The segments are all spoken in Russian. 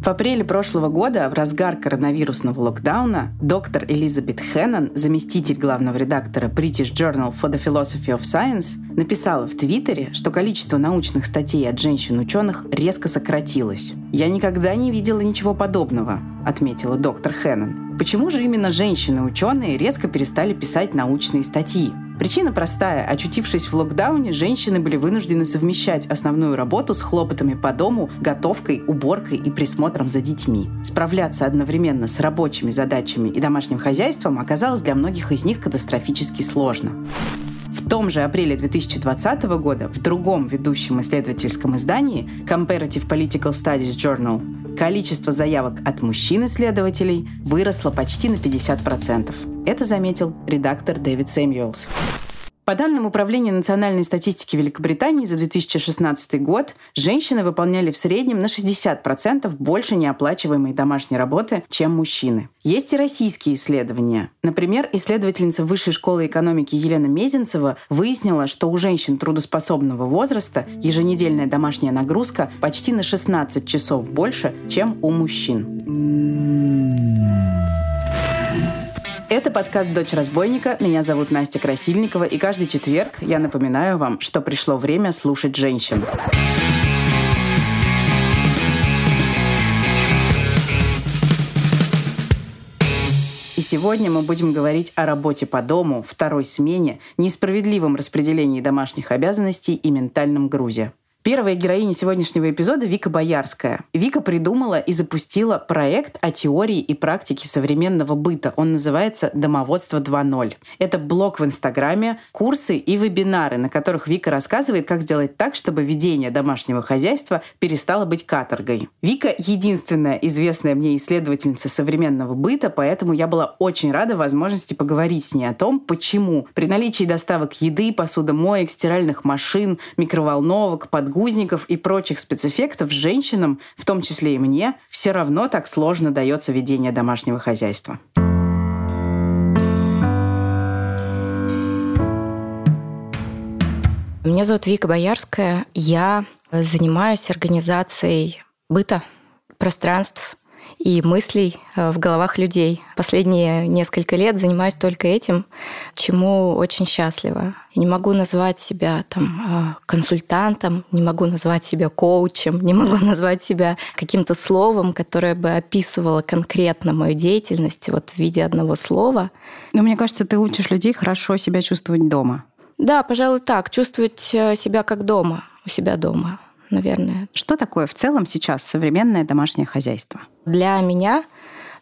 В апреле прошлого года, в разгар коронавирусного локдауна, доктор Элизабет Хеннон, заместитель главного редактора British Journal for the Philosophy of Science, написала в Твиттере, что количество научных статей от женщин-ученых резко сократилось. «Я никогда не видела ничего подобного», — отметила доктор Хеннон. Почему же именно женщины-ученые резко перестали писать научные статьи? Причина простая. Очутившись в локдауне, женщины были вынуждены совмещать основную работу с хлопотами по дому, готовкой, уборкой и присмотром за детьми. Справляться одновременно с рабочими задачами и домашним хозяйством оказалось для многих из них катастрофически сложно. В том же апреле 2020 года в другом ведущем исследовательском издании Comparative Political Studies Journal количество заявок от мужчин-исследователей выросло почти на 50%. Это заметил редактор Дэвид Сэмюэлс. По данным Управления национальной статистики Великобритании за 2016 год, женщины выполняли в среднем на 60% больше неоплачиваемой домашней работы, чем мужчины. Есть и российские исследования. Например, исследовательница Высшей школы экономики Елена Мезенцева выяснила, что у женщин трудоспособного возраста еженедельная домашняя нагрузка почти на 16 часов больше, чем у мужчин. Это подкаст «Дочь разбойника». Меня зовут Настя Красильникова. И каждый четверг я напоминаю вам, что пришло время слушать женщин. И сегодня мы будем говорить о работе по дому, второй смене, несправедливом распределении домашних обязанностей и ментальном грузе. Первая героиня сегодняшнего эпизода Вика Боярская. Вика придумала и запустила проект о теории и практике современного быта. Он называется «Домоводство 2.0». Это блог в Инстаграме, курсы и вебинары, на которых Вика рассказывает, как сделать так, чтобы ведение домашнего хозяйства перестало быть каторгой. Вика — единственная известная мне исследовательница современного быта, поэтому я была очень рада возможности поговорить с ней о том, почему при наличии доставок еды, посудомоек, стиральных машин, микроволновок, подгузников, подгузников и прочих спецэффектов женщинам, в том числе и мне, все равно так сложно дается ведение домашнего хозяйства. Меня зовут Вика Боярская. Я занимаюсь организацией быта, пространств и мыслей э, в головах людей. Последние несколько лет занимаюсь только этим, чему очень счастлива. Я не могу назвать себя там э, консультантом, не могу назвать себя коучем, не могу назвать себя каким-то словом, которое бы описывало конкретно мою деятельность вот в виде одного слова. Но мне кажется, ты учишь людей хорошо себя чувствовать дома. Да, пожалуй, так. Чувствовать э, себя как дома, у себя дома наверное. Что такое в целом сейчас современное домашнее хозяйство? Для меня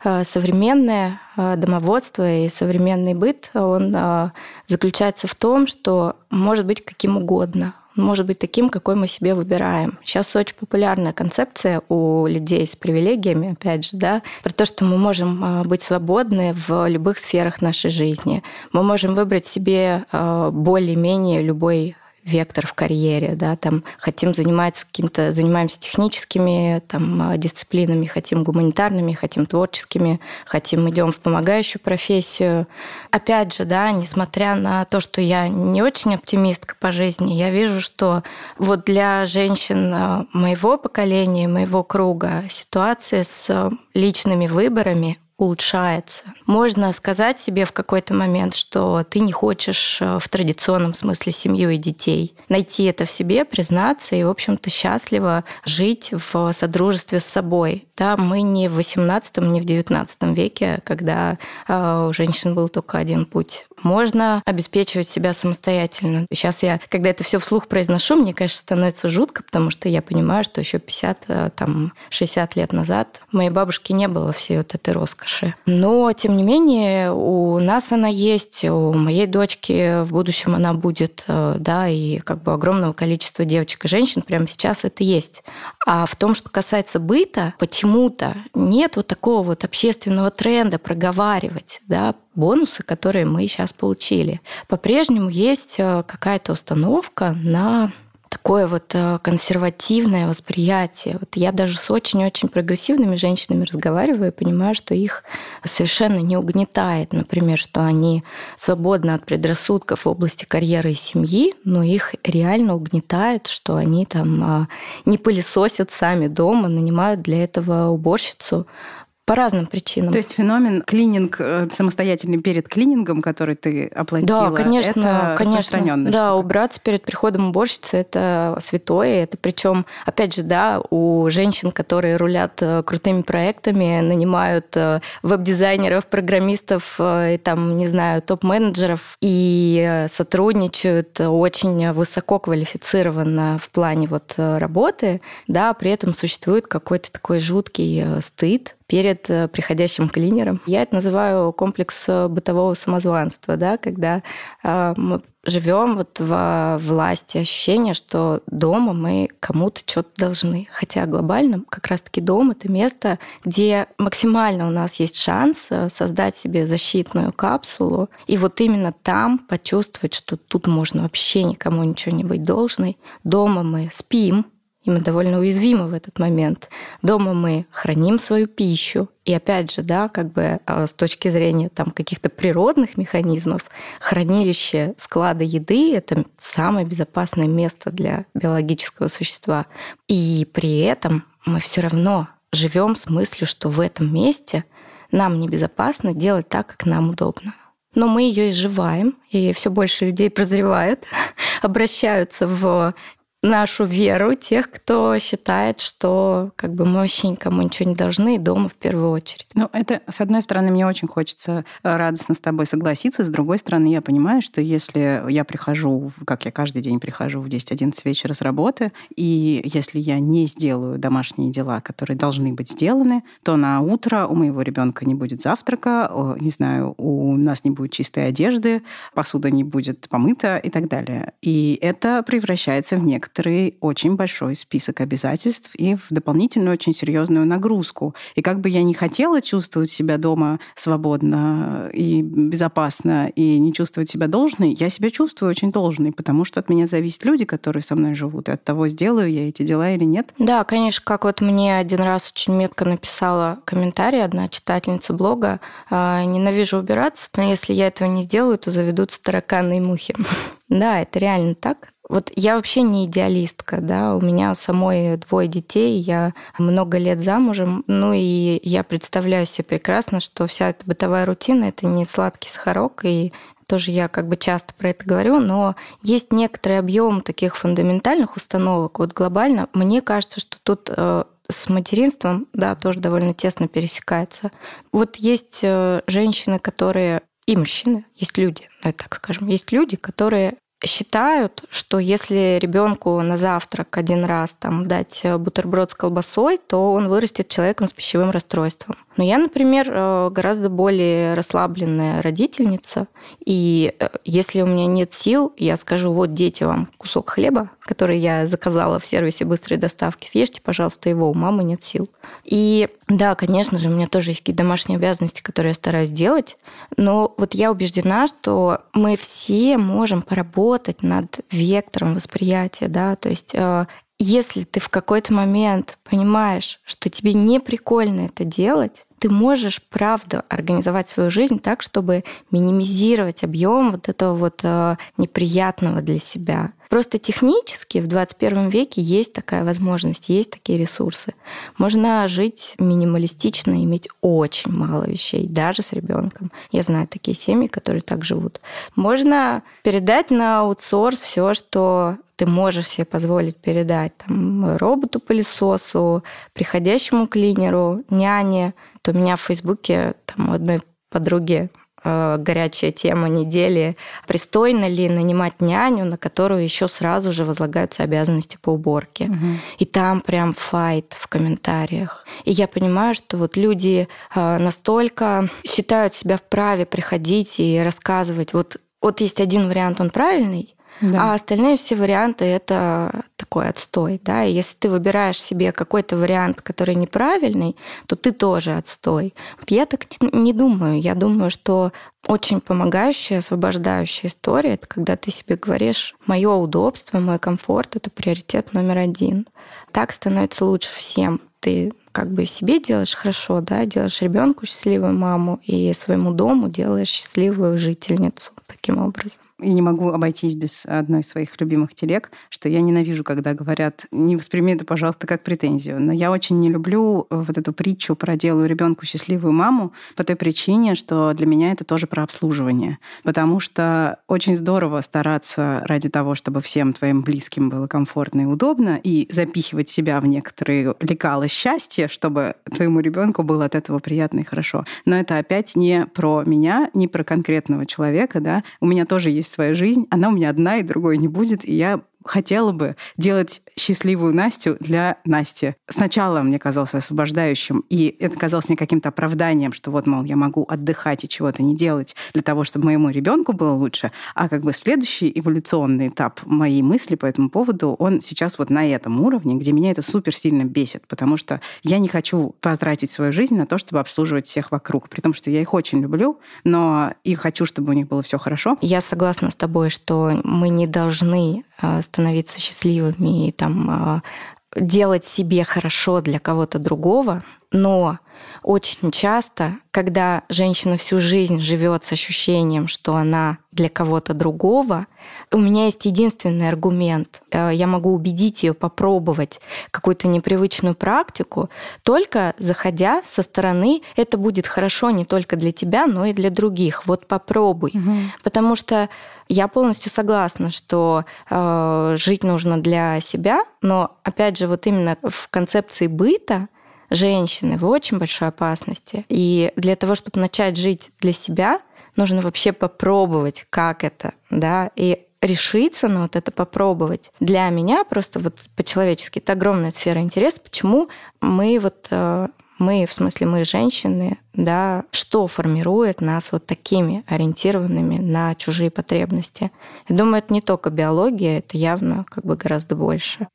э, современное э, домоводство и современный быт, он э, заключается в том, что может быть каким угодно. может быть таким, какой мы себе выбираем. Сейчас очень популярная концепция у людей с привилегиями, опять же, да, про то, что мы можем быть свободны в любых сферах нашей жизни. Мы можем выбрать себе более-менее любой вектор в карьере, да, там хотим заниматься каким-то, занимаемся техническими там, дисциплинами, хотим гуманитарными, хотим творческими, хотим идем в помогающую профессию. Опять же, да, несмотря на то, что я не очень оптимистка по жизни, я вижу, что вот для женщин э, моего поколения, моего круга ситуация с личными выборами улучшается. Можно сказать себе в какой-то момент, что ты не хочешь э, в традиционном смысле семью и детей. Найти это в себе, признаться и, в общем-то, счастливо жить в содружестве с собой. Да, мы не в 18 не в 19 веке, когда э, у женщин был только один путь можно обеспечивать себя самостоятельно. Сейчас я, когда это все вслух произношу, мне, конечно, становится жутко, потому что я понимаю, что еще 50, э, там, 60 лет назад моей бабушки не было всей вот этой роскоши. Но, тем не менее, у нас она есть, у моей дочки в будущем она будет, э, да, и как бы огромного количества девочек и женщин прямо сейчас это есть. А в том, что касается быта, почему-то нет вот такого вот общественного тренда проговаривать, да, бонусы, которые мы сейчас получили. По-прежнему есть э, какая-то установка на такое вот э, консервативное восприятие. Вот я даже с очень-очень прогрессивными женщинами разговариваю и понимаю, что их совершенно не угнетает, например, что они свободны от предрассудков в области карьеры и семьи, но их реально угнетает, что они там а, не пылесосят сами дома, нанимают для этого уборщицу, по разным причинам. То есть феномен клининг э, самостоятельный перед клинингом, который ты оплатила, да, конечно, это конечно. Да, штука. убраться перед приходом уборщицы – это святое. Это причем, опять же, да, у женщин, которые рулят э, крутыми проектами, нанимают э, веб-дизайнеров, программистов, и там, не знаю, топ-менеджеров и сотрудничают очень высоко квалифицированно в плане вот работы, да, при этом существует какой-то такой жуткий стыд, перед э, приходящим клинером. Я это называю комплекс э, бытового самозванства, да, когда э, мы живем вот во власти ощущения, что дома мы кому-то что-то должны. Хотя глобально как раз-таки дом — это место, где максимально у нас есть шанс создать себе защитную капсулу, и вот именно там почувствовать, что тут можно вообще никому ничего не быть должной. Дома мы спим, и мы довольно уязвимы в этот момент. Дома мы храним свою пищу, и опять же, да, как бы а, с точки зрения там каких-то природных механизмов, хранилище склада еды — это самое безопасное место для биологического существа. И при этом мы все равно живем с мыслью, что в этом месте нам небезопасно делать так, как нам удобно но мы ее изживаем, и все больше людей прозревает, обращаются в нашу веру тех, кто считает, что как бы мы вообще никому ничего не должны, и дома в первую очередь. Ну, это, с одной стороны, мне очень хочется э, радостно с тобой согласиться, с другой стороны, я понимаю, что если я прихожу, как я каждый день прихожу в 10-11 вечера с работы, и если я не сделаю домашние дела, которые должны быть сделаны, то на утро у моего ребенка не будет завтрака, не знаю, у нас не будет чистой одежды, посуда не будет помыта и так далее. И это превращается в некоторые некоторый очень большой список обязательств и в дополнительную очень серьезную нагрузку. И как бы я не хотела чувствовать себя дома свободно и безопасно, и не чувствовать себя должной, я себя чувствую очень должной, потому что от меня зависят люди, которые со мной живут, и от того, сделаю я эти дела или нет. Да, конечно, как вот мне один раз очень метко написала комментарий одна читательница блога, «А, ненавижу убираться, но если я этого не сделаю, то заведутся тараканы и мухи. Да, это реально так. Вот я вообще не идеалистка, да, у меня самой двое детей, я много лет замужем, ну и я представляю себе прекрасно, что вся эта бытовая рутина — это не сладкий сахарок, и тоже я как бы часто про это говорю, но есть некоторый объем таких фундаментальных установок. Вот глобально, мне кажется, что тут э, с материнством, да, тоже довольно тесно пересекается. Вот есть э, женщины, которые и мужчины, есть люди, давай так скажем, есть люди, которые считают, что если ребенку на завтрак один раз там дать бутерброд с колбасой, то он вырастет человеком с пищевым расстройством. Но я, например, э, гораздо более расслабленная родительница, и э, если у меня нет сил, я скажу, вот, дети, вам кусок хлеба, который я заказала в сервисе быстрой доставки, съешьте, пожалуйста, его, у мамы нет сил. И да, конечно же, у меня тоже есть какие-то домашние обязанности, которые я стараюсь делать, но вот я убеждена, что мы все можем поработать над вектором восприятия, да, то есть э, если ты в какой-то момент понимаешь, что тебе не прикольно это делать, ты можешь, правда, организовать свою жизнь так, чтобы минимизировать объем вот этого вот э, неприятного для себя. Просто технически в 21 веке есть такая возможность, есть такие ресурсы. Можно жить минималистично, иметь очень мало вещей, даже с ребенком. Я знаю такие семьи, которые так живут. Можно передать на аутсорс все, что ты можешь себе позволить передать там, роботу-пылесосу, приходящему клинеру, няне. То у меня в Фейсбуке там, у одной подруги э, горячая тема недели. Пристойно ли нанимать няню, на которую еще сразу же возлагаются обязанности по уборке? Угу. И там прям файт в комментариях. И я понимаю, что вот люди э, настолько считают себя вправе приходить и рассказывать. Вот, вот есть один вариант, он правильный, Да. А остальные все варианты это такой отстой. Да? И если ты выбираешь себе какой-то вариант, который неправильный, то ты тоже отстой. Вот я так не думаю. Я думаю, что очень помогающая, освобождающая история это когда ты себе говоришь, мое удобство, мой комфорт это приоритет номер один. Так становится лучше всем. Ты как бы себе делаешь хорошо, да, делаешь ребенку счастливую маму и своему дому делаешь счастливую жительницу таким образом. И не могу обойтись без одной из своих любимых телег, что я ненавижу, когда говорят, не восприми это, пожалуйста, как претензию. Но я очень не люблю э, вот эту притчу про делаю ребенку счастливую маму по той причине, что для меня это тоже про обслуживание. Потому что очень здорово стараться ради того, чтобы всем твоим близким было комфортно и удобно, и запихивать себя в некоторые лекала счастья, чтобы твоему ребенку было от этого приятно и хорошо. Но это опять не про меня, не про конкретного человека, да. У меня тоже есть есть своя жизнь, она у меня одна и другой не будет, и я хотела бы делать счастливую Настю для Насти. Сначала мне казалось освобождающим, и это казалось мне каким-то оправданием, что вот, мол, я могу отдыхать и чего-то не делать для того, чтобы моему ребенку было лучше. А как бы следующий эволюционный этап моей мысли по этому поводу, он сейчас вот на этом уровне, где меня это супер сильно бесит, потому что я не хочу потратить свою жизнь на то, чтобы обслуживать всех вокруг, при том, что я их очень люблю, но и хочу, чтобы у них было все хорошо. Я согласна с тобой, что мы не должны становиться счастливыми и там а, делать себе хорошо для кого-то другого, но очень часто, когда женщина всю жизнь живет с ощущением, что она для кого-то другого, у меня есть единственный аргумент. Э, я могу убедить ее попробовать какую-то непривычную практику, только заходя со стороны, это будет хорошо не только для тебя, но и для других. Вот попробуй. Угу. Потому что я полностью согласна, что э, жить нужно для себя, но опять же, вот именно в концепции быта женщины в очень большой опасности. И для того, чтобы начать жить для себя, нужно вообще попробовать, как это, да, и решиться на вот это попробовать. Для меня просто вот по-человечески это огромная сфера интереса, почему мы вот э, мы, в смысле мы женщины, да, что формирует нас вот такими ориентированными на чужие потребности. Я думаю, это не только биология, это явно как бы гораздо больше.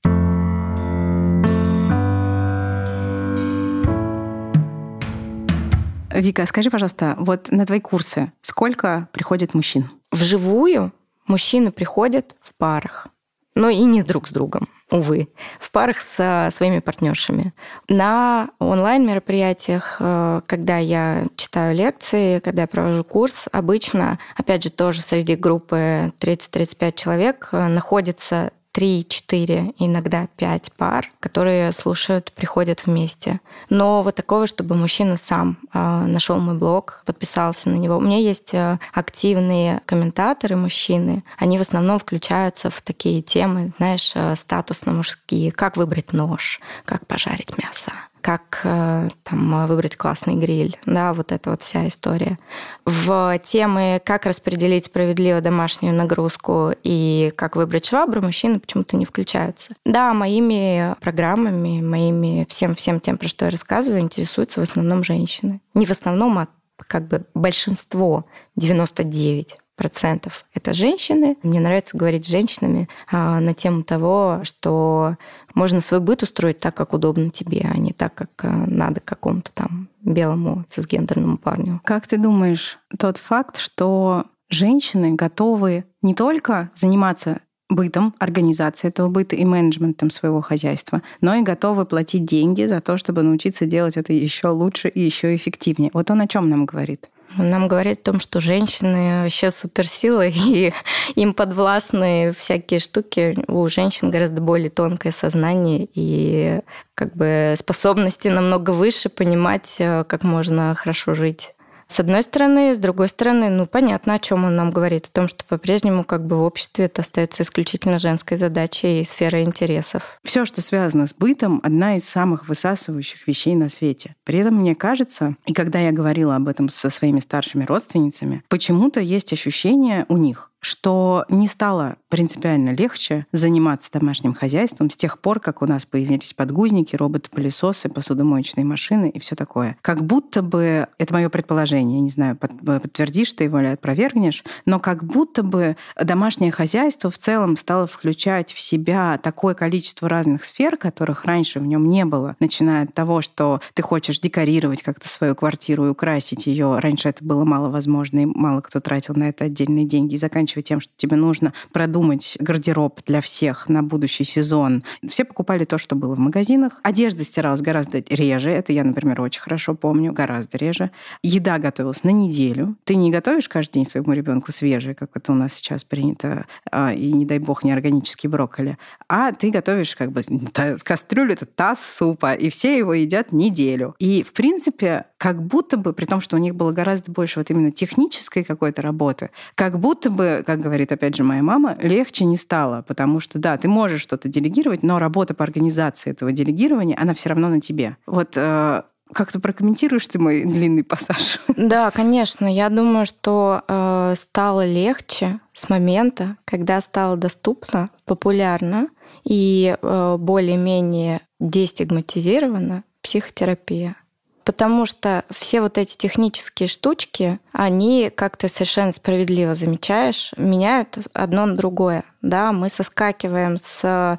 Вика, скажи, пожалуйста, вот на твои курсы сколько приходит мужчин? Вживую мужчины приходят в парах, но и не друг с другом, увы, в парах со своими партнершами. На онлайн-мероприятиях, э, когда я читаю лекции, когда я провожу курс, обычно, опять же, тоже среди группы 30-35 человек э, находится три, четыре, иногда пять пар, которые слушают, приходят вместе. Но вот такого, чтобы мужчина сам э, нашел мой блог, подписался на него. У меня есть э, активные комментаторы мужчины. Они в основном включаются в такие темы, знаешь, э, статусно-мужские. Как выбрать нож, как пожарить мясо, как э, там, выбрать классный гриль, да, вот эта вот вся история. В темы «Как распределить справедливо домашнюю нагрузку» и «Как выбрать швабру» мужчины почему-то не включаются. Да, моими программами, моими всем-всем тем, про что я рассказываю, интересуются в основном женщины. Не в основном, а как бы большинство, 99 процентов это женщины. Мне нравится говорить с женщинами а, на тему того, что можно свой быт устроить так, как удобно тебе, а не так, как а, надо какому-то там белому цисгендерному парню. Как ты думаешь, тот факт, что женщины готовы не только заниматься бытом, организацией этого быта и менеджментом своего хозяйства, но и готовы платить деньги за то, чтобы научиться делать это еще лучше и еще эффективнее. Вот он о чем нам говорит? Нам говорит о том, что женщины вообще суперсилы, и им подвластны всякие штуки. У женщин гораздо более тонкое сознание и как бы способности намного выше понимать, э, как можно хорошо жить. С одной стороны, с другой стороны, ну понятно, о чем он нам говорит, о том, что по-прежнему как бы в обществе это остается исключительно женской задачей и сферой интересов. Все, что связано с бытом, одна из самых высасывающих вещей на свете. При этом мне кажется, и когда я говорила об этом со своими старшими родственницами, почему-то есть ощущение у них, что не стало принципиально легче заниматься домашним хозяйством с тех пор, как у нас появились подгузники, роботы-пылесосы, посудомоечные машины и все такое. Как будто бы, это мое предположение, не знаю, подтвердишь ты его или опровергнешь, но как будто бы домашнее хозяйство в целом стало включать в себя такое количество разных сфер, которых раньше в нем не было, начиная от того, что ты хочешь декорировать как-то свою квартиру и украсить ее. Раньше это было мало возможно, и мало кто тратил на это отдельные деньги, и заканчивая тем, что тебе нужно продумать гардероб для всех на будущий сезон. Все покупали то, что было в магазинах. Одежда стиралась гораздо реже. Это я, например, очень хорошо помню. Гораздо реже. Еда готовилась на неделю. Ты не готовишь каждый день своему ребенку свежее, как это у нас сейчас принято, а, и, не дай бог, не органический брокколи. А ты готовишь как бы кастрюлю, это таз супа, и все его едят неделю. И, в принципе, как будто бы, при том, что у них было гораздо больше вот именно технической какой-то работы, как будто бы, как говорит опять же моя мама, легче не стало, потому что, да, ты можешь что-то делегировать, но работа по организации этого делегирования, она все равно на тебе. Вот э, как-то прокомментируешь ты мой длинный пассаж? Да, конечно. Я думаю, что э, стало легче с момента, когда стало доступно, популярно и э, более-менее дестигматизирована психотерапия. Потому что все вот эти технические штучки, они, как ты совершенно справедливо замечаешь, меняют одно на другое. Да, мы соскакиваем с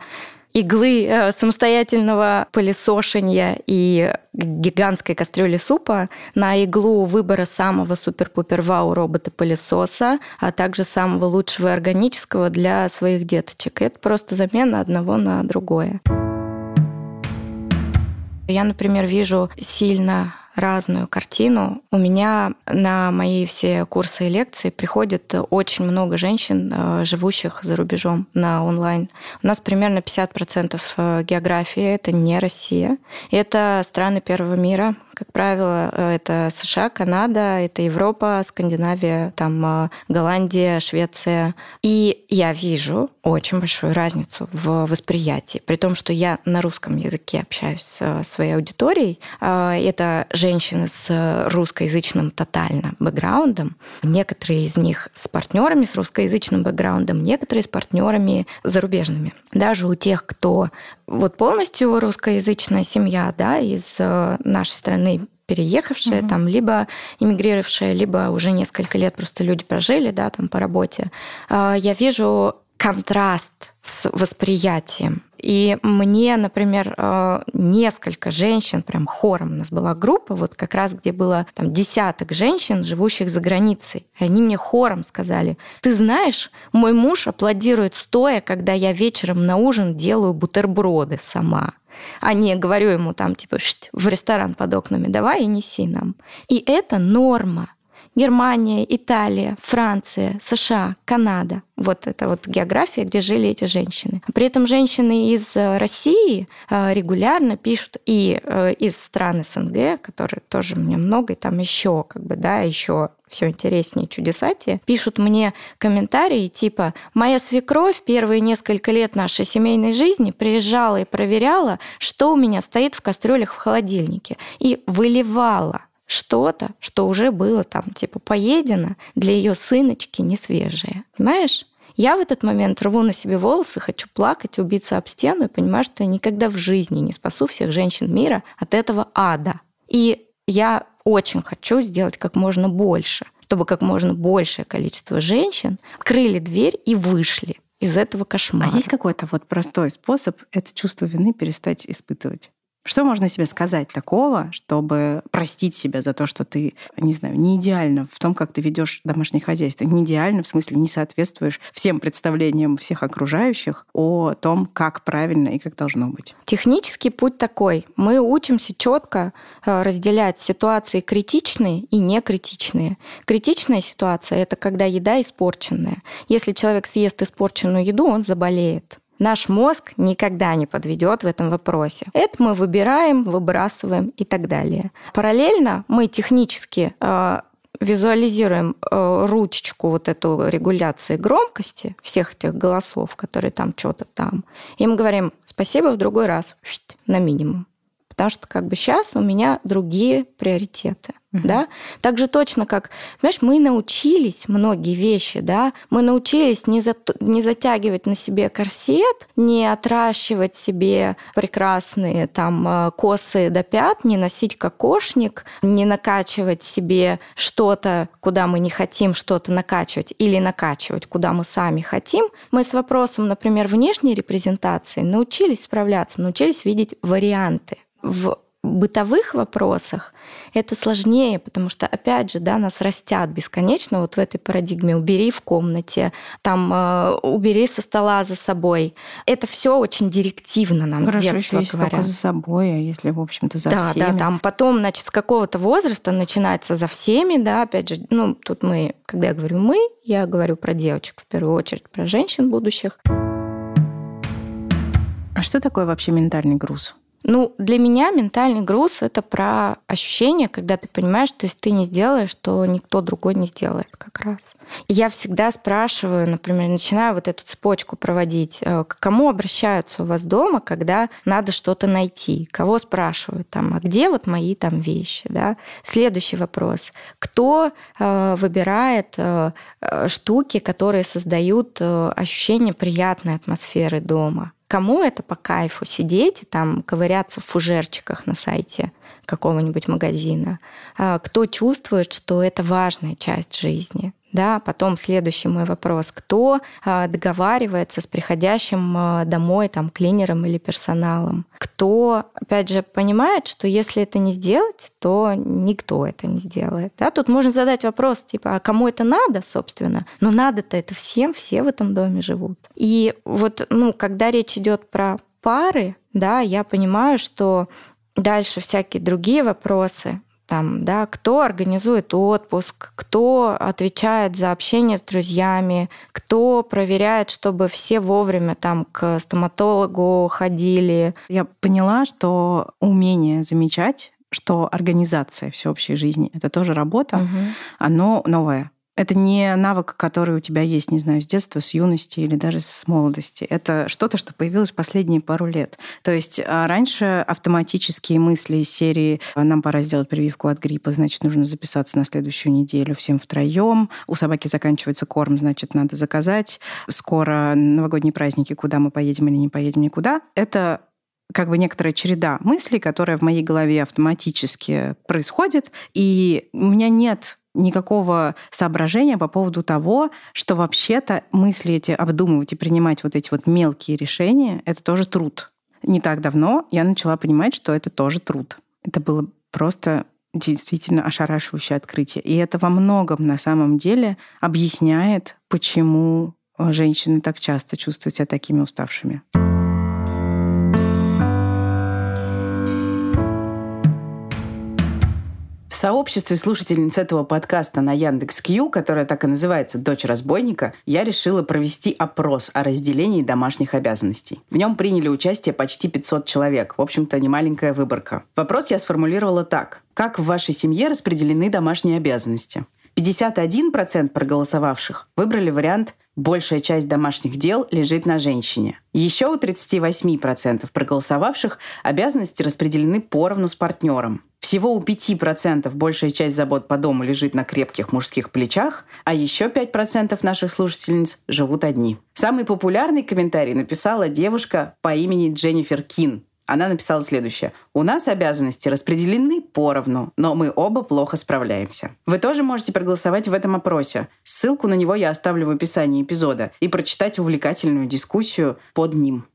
иглы э, самостоятельного пылесошения и гигантской кастрюли супа на иглу выбора самого супер-пупер-вау робота-пылесоса, а также самого лучшего органического для своих деточек. это просто замена одного на другое. Я, например, вижу сильно разную картину. У меня на мои все курсы и лекции приходит очень много женщин, э, живущих за рубежом на онлайн. У нас примерно 50% э, географии — это не Россия. Это страны первого мира, как правило, э, это США, Канада, это Европа, Скандинавия, там Голландия, Швеция. И я вижу очень большую разницу в восприятии. При том, что я на русском языке общаюсь с своей аудиторией. Это женщины с русскоязычным тотально бэкграундом. Некоторые из них с партнерами с русскоязычным бэкграундом, некоторые с партнерами зарубежными. Даже у тех, кто вот полностью русскоязычная семья, да, из э, нашей страны переехавшие, угу. там, либо иммигрировавшие, либо уже несколько лет просто люди прожили, да, там по работе. А, я вижу контраст с восприятием. И мне, например, э, несколько женщин, прям хором у нас была группа, вот как раз где было там десяток женщин, живущих за границей. И они мне хором сказали, ты знаешь, мой муж аплодирует стоя, когда я вечером на ужин делаю бутерброды сама а не говорю ему там типа в ресторан под окнами, давай и неси нам. И это норма. Германия, Италия, Франция, США, Канада. Вот это вот география, где жили эти женщины. При этом женщины из э, России э, регулярно пишут и э, из стран СНГ, которые тоже мне много, и там еще как бы, да, еще все интереснее, чудесатее, пишут мне комментарии типа «Моя свекровь первые несколько лет нашей семейной жизни приезжала и проверяла, что у меня стоит в кастрюлях в холодильнике, и выливала что-то, что уже было там, типа, поедено, для ее сыночки не свежее. Понимаешь? Я в этот момент рву на себе волосы, хочу плакать, убиться об стену и понимаю, что я никогда в жизни не спасу всех женщин мира от этого ада. И я очень хочу сделать как можно больше, чтобы как можно большее количество женщин открыли дверь и вышли из этого кошмара. А есть какой-то вот простой способ это чувство вины перестать испытывать? Что можно себе сказать такого, чтобы простить себя за то, что ты, не знаю, не идеально в том, как ты ведешь домашнее хозяйство? Не идеально, в смысле, не соответствуешь всем представлениям всех окружающих о том, как правильно и как должно быть. Технический путь такой. Мы учимся четко э, разделять ситуации критичные и некритичные. Критичная ситуация — это когда еда испорченная. Если человек съест испорченную еду, он заболеет. Наш мозг никогда не подведет в этом вопросе. Это мы выбираем, выбрасываем и так далее. Параллельно мы технически э, визуализируем э, ручечку вот эту регуляции громкости всех этих голосов, которые там что-то там, и мы говорим спасибо в другой раз на минимум. Потому что как бы сейчас у меня другие приоритеты. Угу. Да? Так же точно, как, понимаешь, мы научились многие вещи, да, мы научились не, за, не затягивать на себе корсет, не отращивать себе прекрасные там э, косы до пят, не носить кокошник, не накачивать себе что-то, куда мы не хотим что-то накачивать, или накачивать, куда мы сами хотим. Мы с вопросом, например, внешней репрезентации научились справляться, научились видеть варианты. В бытовых вопросах это сложнее, потому что, опять же, да, нас растят бесконечно вот в этой парадигме. Убери в комнате, там, э, убери со стола за собой. Это все очень директивно нам Хорошо, с детства если говорят. только за собой, а если, в общем-то, за да, всеми. Да, там потом, значит, с какого-то возраста начинается за всеми, да, опять же, ну, тут мы, когда я говорю «мы», я говорю про девочек в первую очередь, про женщин будущих. А что такое вообще ментальный груз? Ну, для меня ментальный груз — это про ощущение, когда ты понимаешь, что если ты не сделаешь, то никто другой не сделает как раз. И я всегда спрашиваю, например, начинаю вот эту цепочку проводить, э, к кому обращаются у вас дома, когда надо что-то найти? Кого спрашивают там, а где вот мои там вещи? Да? Следующий вопрос. Кто э, выбирает э, э штуки, которые создают э, ощущение приятной атмосферы дома? Кому это по кайфу сидеть и там ковыряться в фужерчиках на сайте какого-нибудь магазина, а кто чувствует, что это важная часть жизни. Да, потом следующий мой вопрос. Кто а, договаривается с приходящим а, домой там, клинером или персоналом? Кто, опять же, понимает, что если это не сделать, то никто это не сделает. Да? Тут можно задать вопрос, типа, а кому это надо, собственно? Но надо-то это всем, все в этом доме живут. И вот, ну, когда речь идет про пары, да, я понимаю, что дальше всякие другие вопросы, там, да, кто организует отпуск, кто отвечает за общение с друзьями, кто проверяет, чтобы все вовремя там к стоматологу ходили. Я поняла, что умение замечать, что организация всеобщей жизни это тоже работа, угу. оно новое. Это не навык, который у тебя есть, не знаю, с детства, с юности или даже с молодости. Это что-то, что появилось последние пару лет. То есть а, раньше автоматические мысли из серии «нам пора сделать прививку от гриппа, значит, нужно записаться на следующую неделю всем втроем. У собаки заканчивается корм, значит, надо заказать. Скоро новогодние праздники, куда мы поедем или не поедем никуда». Это как бы некоторая череда мыслей, которая в моей голове автоматически происходит, и у меня нет никакого соображения по поводу того, что вообще-то мысли эти обдумывать и принимать вот эти вот мелкие решения — это тоже труд. Не так давно я начала понимать, что это тоже труд. Это было просто действительно ошарашивающее открытие. И это во многом на самом деле объясняет, почему женщины так часто чувствуют себя такими уставшими. Сообществе слушательниц этого подкаста на Яндекс.Кью, которое так и называется «Дочь разбойника», я решила провести опрос о разделении домашних обязанностей. В нем приняли участие почти 500 человек. В общем-то, немаленькая выборка. Вопрос я сформулировала так. Как в вашей семье распределены домашние обязанности? 51% проголосовавших выбрали вариант большая часть домашних дел лежит на женщине. Еще у 38% проголосовавших обязанности распределены поровну с партнером. Всего у 5% большая часть забот по дому лежит на крепких мужских плечах, а еще 5% наших слушательниц живут одни. Самый популярный комментарий написала девушка по имени Дженнифер Кин. Она написала следующее. «У нас обязанности распределены поровну, но мы оба плохо справляемся». Вы тоже можете проголосовать в этом опросе. Ссылку на него я оставлю в описании эпизода и прочитать увлекательную дискуссию под ним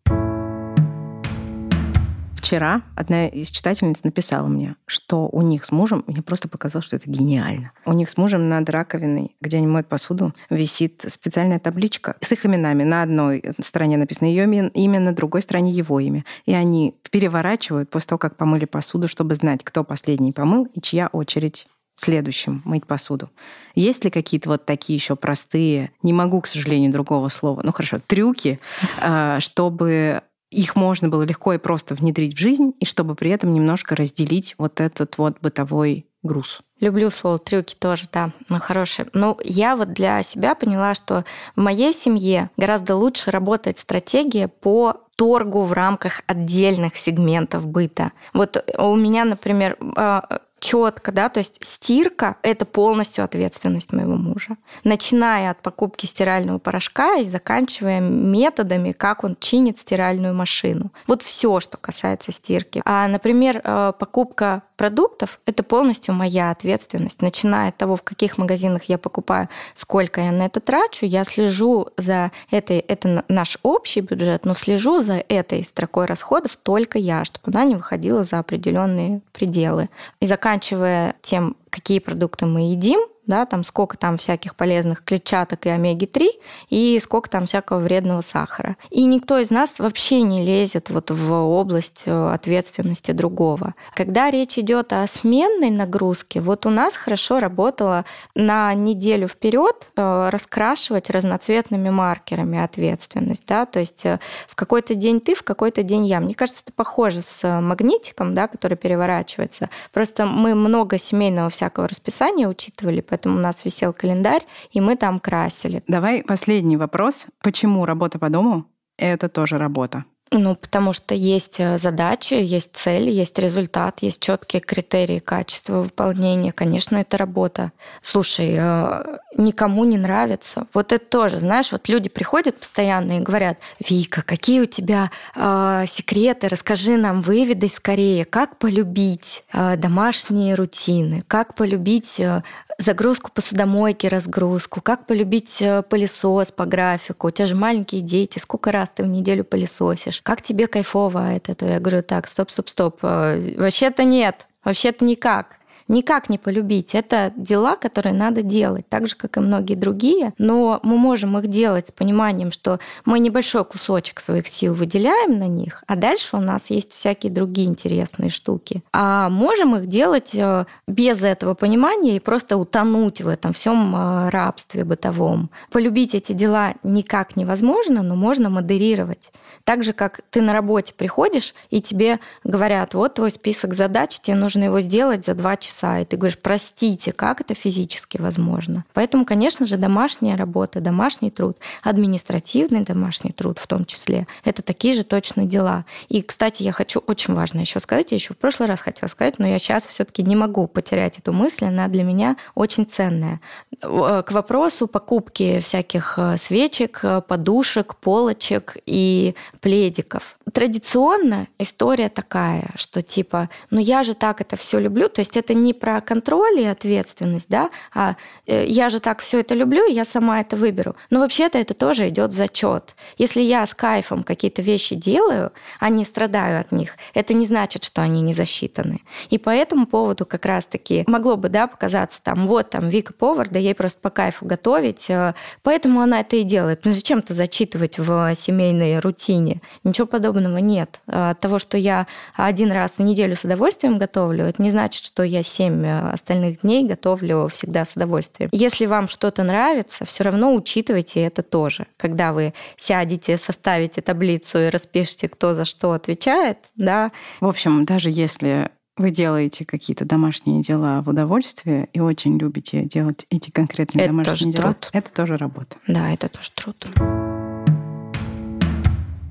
вчера одна из читательниц написала мне, что у них с мужем, мне просто показалось, что это гениально. У них с мужем над раковиной, где они моют посуду, висит специальная табличка с их именами. На одной стороне написано ее имя, на другой стороне его имя. И они переворачивают после того, как помыли посуду, чтобы знать, кто последний помыл и чья очередь следующим мыть посуду. Есть ли какие-то вот такие еще простые, не могу, к сожалению, другого слова, ну хорошо, трюки, а, чтобы их можно было легко и просто внедрить в жизнь, и чтобы при этом немножко разделить вот этот вот бытовой груз. Люблю слово трюки тоже, да, ну, хорошие. Ну, я вот для себя поняла, что в моей семье гораздо лучше работает стратегия по торгу в рамках отдельных сегментов быта. Вот у меня, например, а, четко, да, то есть стирка – это полностью ответственность моего мужа. Начиная от покупки стирального порошка и заканчивая методами, как он чинит стиральную машину. Вот все, что касается стирки. А, например, э, покупка продуктов – это полностью моя ответственность. Начиная от того, в каких магазинах я покупаю, сколько я на это трачу, я слежу за этой, это наш общий бюджет, но слежу за этой строкой расходов только я, чтобы она не выходила за определенные пределы. И заканчивая тем, какие продукты мы едим, да, там сколько там всяких полезных клетчаток и омеги-3, и сколько там всякого вредного сахара. И никто из нас вообще не лезет вот в область э, ответственности другого. Когда речь идет о сменной нагрузке, вот у нас хорошо работало на неделю вперед э, раскрашивать разноцветными маркерами ответственность, да, то есть э, в какой-то день ты, в какой-то день я. Мне кажется, это похоже с магнитиком, да, который переворачивается. Просто мы много семейного всякого расписания учитывали, поэтому у нас висел календарь, и мы там красили. Давай последний вопрос. Почему работа по дому — это тоже работа? Ну, потому что есть э, задачи, есть цели, есть результат, есть четкие критерии качества выполнения. Конечно, это работа. Слушай, э, никому не нравится. Вот это тоже, знаешь, вот люди приходят постоянно и говорят, Вика, какие у тебя э, секреты, расскажи нам, выведай скорее, как полюбить э, домашние рутины, как полюбить э, загрузку посудомойки, разгрузку, как полюбить э, пылесос по графику. У тебя же маленькие дети, сколько раз ты в неделю пылесосишь? Как тебе кайфово от этого? Я говорю, так, стоп, стоп, стоп. Э, вообще-то нет, вообще-то никак никак не полюбить. Это дела, которые надо делать, так же, как и многие другие, но мы можем их делать с пониманием, что мы небольшой кусочек своих сил выделяем на них, а дальше у нас есть всякие другие интересные штуки. А можем их делать э, без этого понимания и просто утонуть в этом всем э, рабстве бытовом. Полюбить эти дела никак невозможно, но можно модерировать. Так же, как ты на работе приходишь, и тебе говорят, вот твой список задач, тебе нужно его сделать за два часа. И ты говоришь, простите, как это физически возможно? Поэтому, конечно же, домашняя работа, домашний труд, административный домашний труд в том числе, это такие же точные дела. И, кстати, я хочу очень важно еще сказать, я еще в прошлый раз хотела сказать, но я сейчас все-таки не могу потерять эту мысль, она для меня очень ценная. К вопросу покупки всяких э, свечек, э, подушек, полочек и пледиков. Традиционно история такая, что типа, ну я же так это все люблю, то есть это не про контроль и ответственность, да, а э, я же так все это люблю, я сама это выберу. Но вообще-то это тоже идет зачет. Если я с кайфом какие-то вещи делаю, а не страдаю от них, это не значит, что они не засчитаны. И по этому поводу как раз-таки могло бы, да, показаться там, вот там Вика повар, да ей просто по кайфу готовить, э, поэтому она это и делает. Ну зачем-то зачитывать в семейной рутине? Ничего подобного нет. А от того, что я один раз в неделю с удовольствием готовлю, это не значит, что я семь э, остальных дней готовлю всегда с удовольствием. Если вам что-то нравится, все равно учитывайте это тоже. Когда вы сядете, составите таблицу и распишите, кто за что отвечает, да. В общем, даже если вы делаете какие-то домашние дела в удовольствие и очень любите делать эти конкретные это домашние дела, труд. это тоже работа. Да, это тоже труд.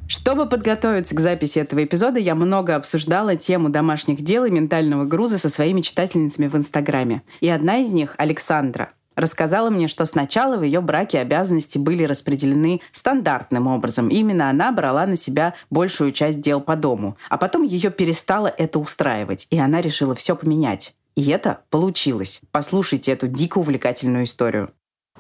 Чтобы подготовиться к записи этого эпизода, я много обсуждала тему домашних дел и ментального груза со своими читательницами в Инстаграме. И одна из них, Александра, рассказала мне, что сначала в ее браке обязанности были распределены стандартным образом. Именно она брала на себя большую часть дел по дому. А потом ее перестало это устраивать, и она решила все поменять. И это получилось. Послушайте эту дико увлекательную историю.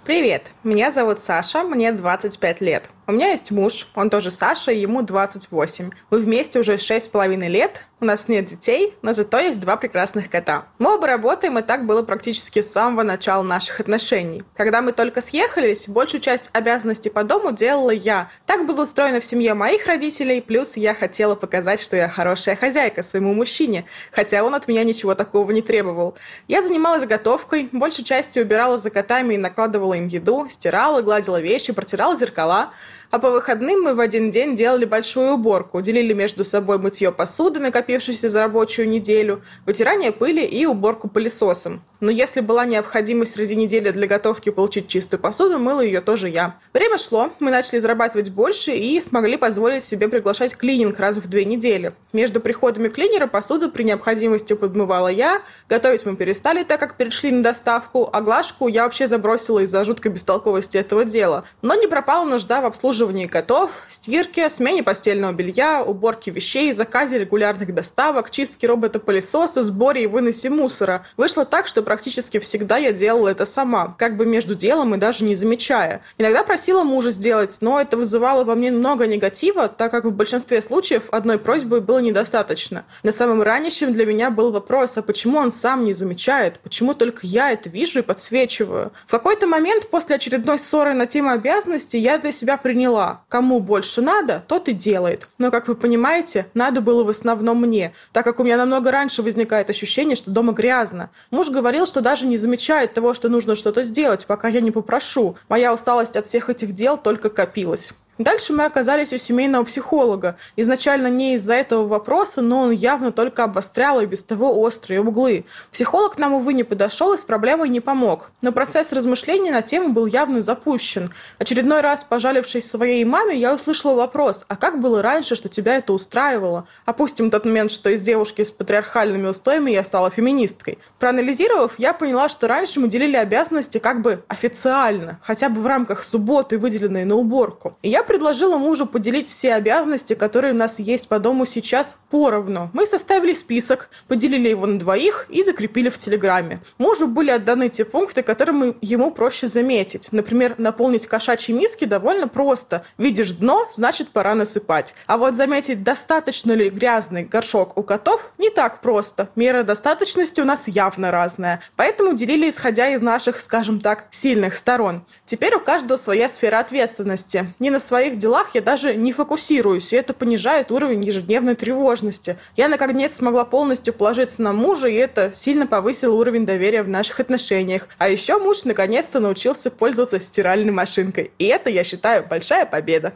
Привет, меня зовут Саша, мне 25 лет. У меня есть муж, он тоже Саша, ему 28. Мы вместе уже 6,5 лет, у нас нет детей, но зато есть два прекрасных кота. Мы оба работаем, и так было практически с самого начала наших отношений. Когда мы только съехались, большую часть обязанностей по дому делала я. Так было устроено в семье моих родителей, плюс я хотела показать, что я хорошая хозяйка своему мужчине, хотя он от меня ничего такого не требовал. Я занималась готовкой, большей частью убирала за котами и накладывала им еду, стирала, гладила вещи, протирала зеркала. А по выходным мы в один день делали большую уборку, делили между собой мытье посуды, накопившейся за рабочую неделю, вытирание пыли и уборку пылесосом. Но если была необходимость среди недели для готовки получить чистую посуду, мыла ее тоже я. Время шло, мы начали зарабатывать больше и смогли позволить себе приглашать клининг раз в две недели. Между приходами клинера посуду при необходимости подмывала я, готовить мы перестали, так как перешли на доставку, а глажку я вообще забросила из-за жуткой бестолковости этого дела. Но не пропала нужда в обслуживании котов, стирке, смене постельного белья, уборке вещей, заказе регулярных доставок, чистке робота-пылесоса, сборе и выносе мусора. Вышло так, что практически всегда я делала это сама, как бы между делом и даже не замечая. Иногда просила мужа сделать, но это вызывало во мне много негатива, так как в большинстве случаев одной просьбы было недостаточно. На самом ранящем для меня был вопрос, а почему он сам не замечает, почему только я это вижу и подсвечиваю. В какой-то момент после очередной ссоры на тему обязанностей я для себя приняла, кому больше надо, тот и делает. Но, как вы понимаете, надо было в основном мне, так как у меня намного раньше возникает ощущение, что дома грязно. Муж говорил, что даже не замечает того, что нужно что-то сделать, пока я не попрошу. Моя усталость от всех этих дел только копилась. Дальше мы оказались у семейного психолога. Изначально не из-за этого вопроса, но он явно только обострял и без того острые углы. Психолог нам, увы, не подошел и с проблемой не помог. Но процесс размышлений на тему был явно запущен. Очередной раз, пожалившись своей маме, я услышала вопрос, а как было раньше, что тебя это устраивало? Опустим тот момент, что из девушки с патриархальными устоями я стала феминисткой. Проанализировав, я поняла, что раньше мы делили обязанности как бы официально, хотя бы в рамках субботы, выделенной на уборку. И я предложила мужу поделить все обязанности, которые у нас есть по дому сейчас, поровну. Мы составили список, поделили его на двоих и закрепили в Телеграме. Мужу были отданы те пункты, которые ему проще заметить. Например, наполнить кошачьи миски довольно просто. Видишь дно, значит пора насыпать. А вот заметить, достаточно ли грязный горшок у котов, не так просто. Мера достаточности у нас явно разная. Поэтому делили исходя из наших, скажем так, сильных сторон. Теперь у каждого своя сфера ответственности. Не на своей своих делах я даже не фокусируюсь, и это понижает уровень ежедневной тревожности. Я, наконец, смогла полностью положиться на мужа, и это сильно повысило уровень доверия в наших отношениях. А еще муж наконец-то научился пользоваться стиральной машинкой. И это, я считаю, большая победа.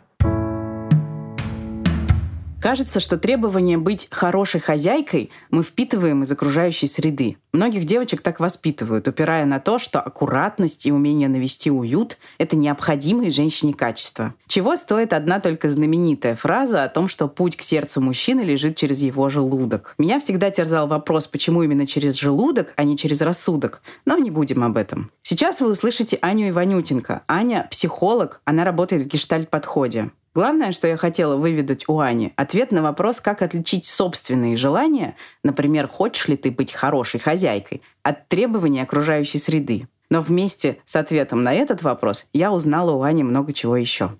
Кажется, что требование быть хорошей хозяйкой мы впитываем из окружающей среды. Многих девочек так воспитывают, упирая на то, что аккуратность и умение навести уют — это необходимые женщине качества. Чего стоит одна только знаменитая фраза о том, что путь к сердцу мужчины лежит через его желудок. Меня всегда терзал вопрос, почему именно через желудок, а не через рассудок. Но не будем об этом. Сейчас вы услышите Аню Иванютенко. Аня — психолог, она работает в гештальт-подходе. Главное, что я хотела выведать у Ани, ответ на вопрос, как отличить собственные желания, например, хочешь ли ты быть хорошей хозяйкой, от требований окружающей среды. Но вместе с ответом на этот вопрос я узнала у Ани много чего еще.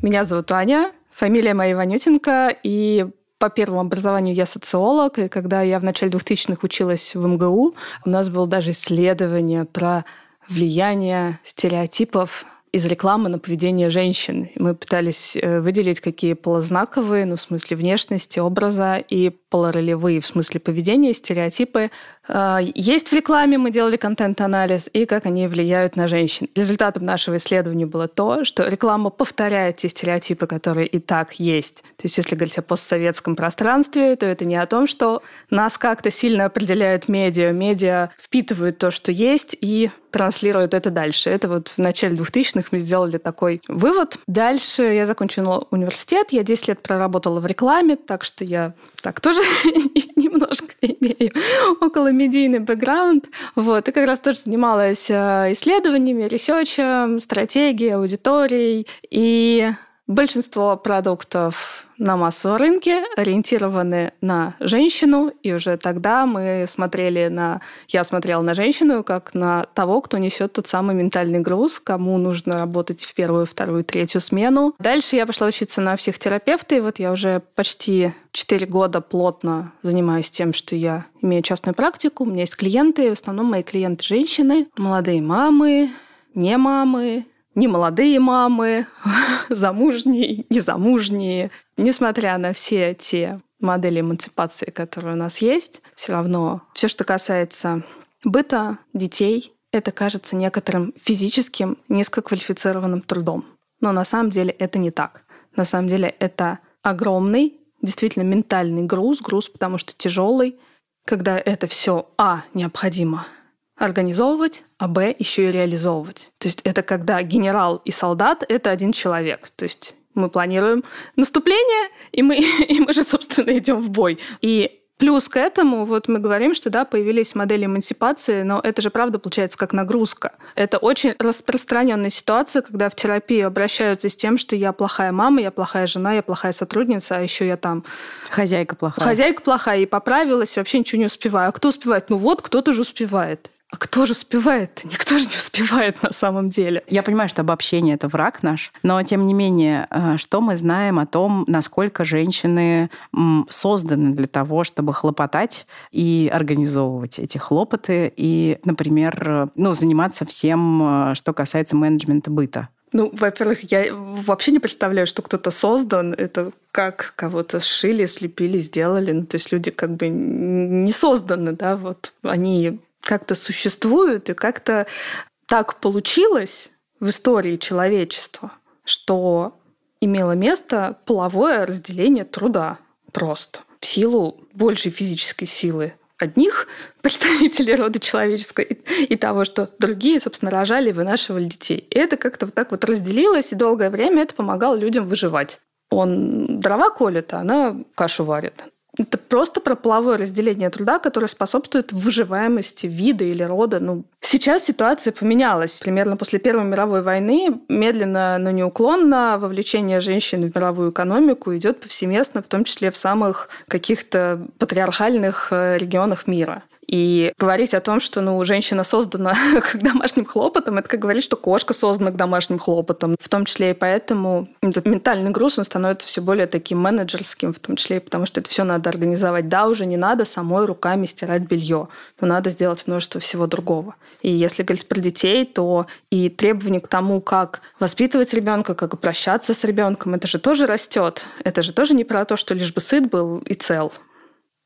Меня зовут Аня, фамилия моя Иванютенко, и по первому образованию я социолог, и когда я в начале 2000-х училась в МГУ, у нас было даже исследование про влияние стереотипов из рекламы на поведение женщин. Мы пытались э, выделить, какие полознаковые, ну, в смысле внешности, образа, и полуролевые, в смысле поведения, стереотипы а, есть в рекламе, мы делали контент-анализ, и как они влияют на женщин. Результатом нашего исследования было то, что реклама повторяет те стереотипы, которые и так есть. То есть если говорить о постсоветском пространстве, то это не о том, что нас как-то сильно определяют медиа. Медиа впитывают то, что есть, и транслируют это дальше. Это вот в начале 2000-х мы сделали такой вывод. Дальше я закончила университет, я 10 лет проработала в рекламе, так что я так тоже немножко имею около медийный бэкграунд. Вот, и как раз тоже занималась э, исследованиями, ресерчем, стратегией, аудиторией. И большинство продуктов на массовом рынке, ориентированы на женщину, и уже тогда мы смотрели на... Я смотрела на женщину как на того, кто несет тот самый ментальный груз, кому нужно работать в первую, вторую, третью смену. Дальше я пошла учиться на психотерапевта, и вот я уже почти 4 года плотно занимаюсь тем, что я имею частную практику, у меня есть клиенты, в основном мои клиенты женщины, молодые мамы, не мамы, не молодые мамы, замужние, незамужние. Несмотря на все те модели эмансипации, которые у нас есть, все равно все, что касается быта, детей, это кажется некоторым физическим, низкоквалифицированным трудом. Но на самом деле это не так. На самом деле это огромный, действительно ментальный груз, груз, потому что тяжелый, когда это все, а, необходимо организовывать, а б, еще и реализовывать. То есть это когда генерал и солдат — это один человек. То есть мы планируем наступление, и мы, и мы же, собственно, идем в бой. И Плюс к этому, вот мы говорим, что да, появились модели эмансипации, но это же правда получается как нагрузка. Это очень распространенная ситуация, когда в терапию обращаются с тем, что я плохая мама, я плохая жена, я плохая сотрудница, а еще я там... Хозяйка плохая. Хозяйка плохая, и поправилась, вообще ничего не успеваю. А кто успевает? Ну вот, кто-то же успевает. А кто же успевает? Никто же не успевает на самом деле. Я понимаю, что обобщение — это враг наш, но тем не менее, э, что мы знаем о том, насколько женщины созданы для того, чтобы хлопотать и организовывать эти хлопоты и, например, ну, заниматься всем, э, что касается менеджмента быта? Ну, во-первых, я вообще не представляю, что кто-то создан. Это как кого-то сшили, слепили, сделали. Ну, то есть люди как бы не созданы, да, вот они как-то существуют, и как-то так получилось в истории человечества, что имело место половое разделение труда просто в силу большей физической силы одних представителей рода человеческого и, и того, что другие, собственно, рожали и вынашивали детей. И это как-то вот так вот разделилось, и долгое время это помогало людям выживать. Он дрова колет, а она кашу варит. Это просто про половое разделение труда, которое способствует выживаемости вида или рода. Ну, сейчас ситуация поменялась. Примерно после Первой мировой войны медленно, но неуклонно вовлечение женщин в мировую экономику идет повсеместно, в том числе в самых каких-то патриархальных э, регионах мира. И говорить о том, что ну, женщина создана к домашним хлопотам, это как говорить, что кошка создана к домашним хлопотам. В том числе и поэтому этот ментальный груз, он становится все более таким менеджерским, в том числе и потому, что это все надо организовать. Да, уже не надо самой руками стирать белье, но надо сделать множество всего другого. И если говорить про детей, то и требования к тому, как воспитывать ребенка, как обращаться с ребенком, это же тоже растет. Это же тоже не про то, что лишь бы сыт был и цел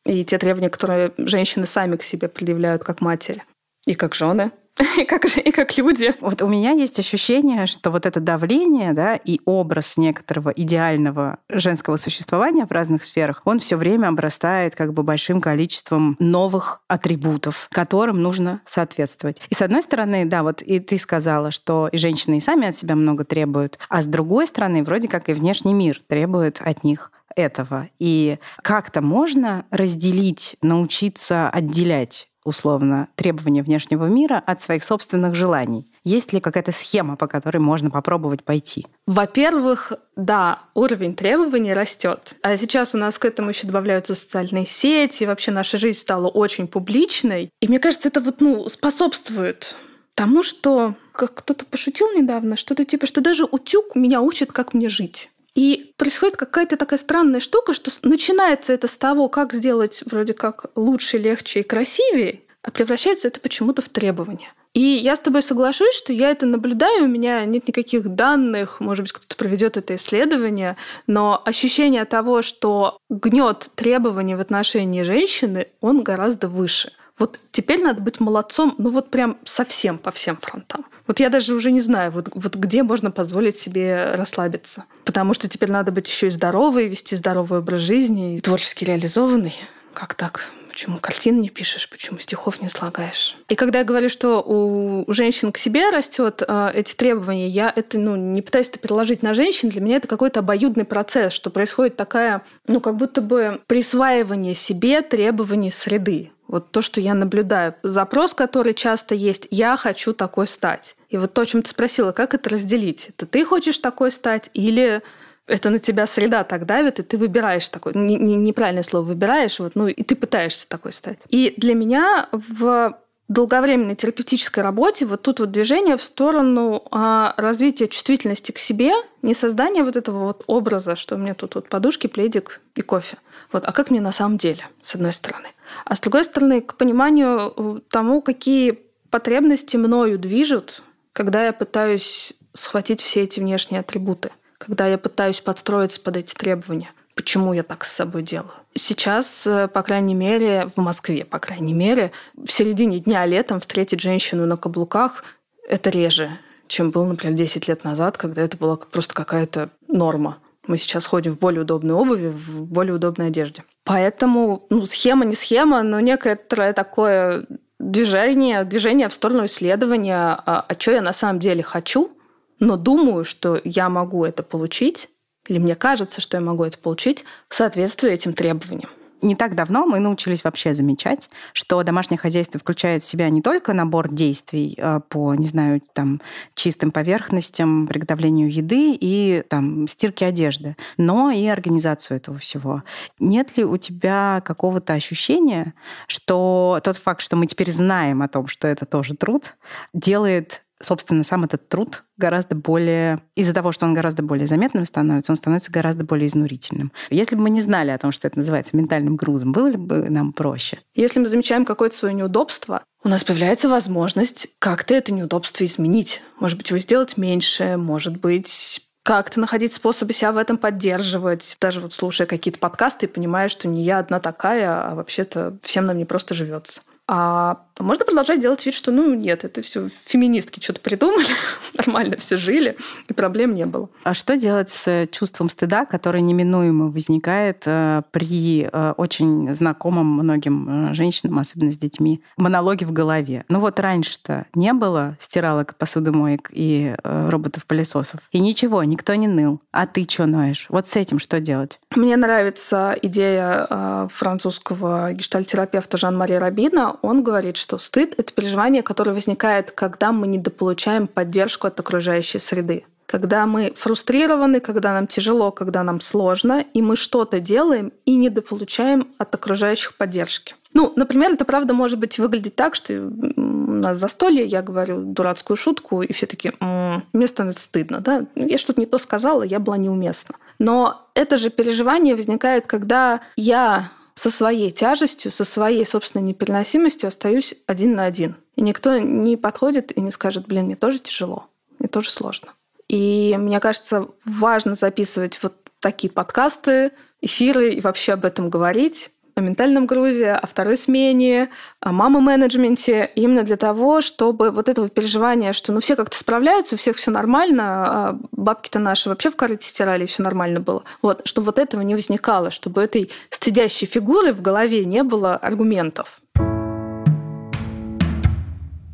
и те требования, которые женщины сами к себе предъявляют как матери и как жены, и как, и как люди. Вот у меня есть ощущение, что вот это давление, да, и образ некоторого идеального женского существования в разных сферах, он все время обрастает как бы большим количеством новых атрибутов, которым нужно соответствовать. И с одной стороны, да, вот и ты сказала, что и женщины и сами от себя много требуют, а с другой стороны, вроде как и внешний мир требует от них этого. И как-то можно разделить, научиться отделять условно требования внешнего мира от своих собственных желаний? Есть ли какая-то схема, по которой можно попробовать пойти? Во-первых, да, уровень требований растет. А сейчас у нас к этому еще добавляются социальные сети, вообще наша жизнь стала очень публичной. И мне кажется, это вот, ну, способствует тому, что, как кто-то пошутил недавно, что-то типа, что даже утюг меня учит, как мне жить. И происходит какая-то такая странная штука, что начинается это с того, как сделать вроде как лучше, легче и красивее, а превращается это почему-то в требование. И я с тобой соглашусь, что я это наблюдаю, у меня нет никаких данных, может быть, кто-то проведет это исследование, но ощущение того, что гнет требований в отношении женщины, он гораздо выше. Вот теперь надо быть молодцом, ну вот прям совсем по всем фронтам. Вот я даже уже не знаю, вот, вот где можно позволить себе расслабиться. Потому что теперь надо быть еще и здоровой, вести здоровый образ жизни, и творчески реализованный. Как так? Почему картин не пишешь, почему стихов не слагаешь? И когда я говорю, что у женщин к себе растет э, эти требования, я это ну, не пытаюсь это переложить на женщин. Для меня это какой-то обоюдный процесс, что происходит такая, ну, как будто бы присваивание себе требований среды. Вот то, что я наблюдаю. Запрос, который часто есть, я хочу такой стать. И вот то, о чем ты спросила, как это разделить? Это ты хочешь такой стать или это на тебя среда так давит, и ты выбираешь такой, не, не, неправильное слово выбираешь, вот, ну и ты пытаешься такой стать. И для меня в долговременной терапевтической работе вот тут вот движение в сторону а, развития чувствительности к себе, не создания вот этого вот образа, что у меня тут вот подушки, пледик и кофе. Вот, а как мне на самом деле, с одной стороны. А с другой стороны, к пониманию э, тому, какие потребности мною движут, когда я пытаюсь схватить все эти внешние атрибуты, когда я пытаюсь подстроиться под эти требования. почему я так с собой делаю. Сейчас, э, по крайней мере, в Москве, по крайней мере, в середине дня летом встретить женщину на каблуках – это реже, чем было, например, 10 лет назад, когда это была просто какая-то норма. Мы сейчас ходим в более удобной обуви, в более удобной одежде. Поэтому, ну, схема не схема, но некоторое такое движение, движение в сторону исследования, а, а что я на самом деле хочу, но думаю, что я могу это получить, или мне кажется, что я могу это получить, соответствуя этим требованиям не так давно мы научились вообще замечать, что домашнее хозяйство включает в себя не только набор действий э, по, не знаю, там, чистым поверхностям, приготовлению еды и там, стирке одежды, но и организацию этого всего. Нет ли у тебя какого-то ощущения, что тот факт, что мы теперь знаем о том, что это тоже труд, делает собственно, сам этот труд гораздо более... Из-за того, что он гораздо более заметным становится, он становится гораздо более изнурительным. Если бы мы не знали о том, что это называется ментальным грузом, было ли бы нам проще? Если мы замечаем какое-то свое неудобство, у нас появляется возможность как-то это неудобство изменить. Может быть, его сделать меньше, может быть, как-то находить способы себя в этом поддерживать. Даже вот слушая какие-то подкасты, понимая, что не я одна такая, а вообще-то всем нам не просто живется. А можно продолжать делать вид, что ну нет, это все феминистки что-то придумали, нормально все жили, и проблем не было. А что делать с чувством стыда, которое неминуемо возникает э, при э, очень знакомом многим э, женщинам, особенно с детьми, монологе в голове? Ну вот раньше-то не было стиралок, посудомоек и роботов-пылесосов. И ничего, никто не ныл. А ты что ноешь? Вот с этим что делать? Мне нравится идея французского гештальтерапевта Жан-Мари Рабина он говорит, что стыд – это переживание, которое возникает, когда мы недополучаем поддержку от окружающей среды. Когда мы фрустрированы, когда нам тяжело, когда нам сложно, и мы что-то делаем и недополучаем от окружающих поддержки. Ну, например, это правда может быть выглядеть так, что у нас застолье, я говорю дурацкую шутку, и все таки мне становится стыдно, да, я что-то не то сказала, я была неуместна. Но это же переживание возникает, когда я со своей тяжестью, со своей собственной непереносимостью остаюсь один на один. И никто не подходит и не скажет, блин, мне тоже тяжело, мне тоже сложно. И мне кажется, важно записывать вот такие подкасты, эфиры и вообще об этом говорить, о ментальном грузе, о второй смене, о мамы-менеджменте, именно для того, чтобы вот этого переживания, что ну все как-то справляются, у всех все нормально, а бабки-то наши вообще в корыте стирали, и все нормально было. Вот, чтобы вот этого не возникало, чтобы этой стыдящей фигуры в голове не было аргументов.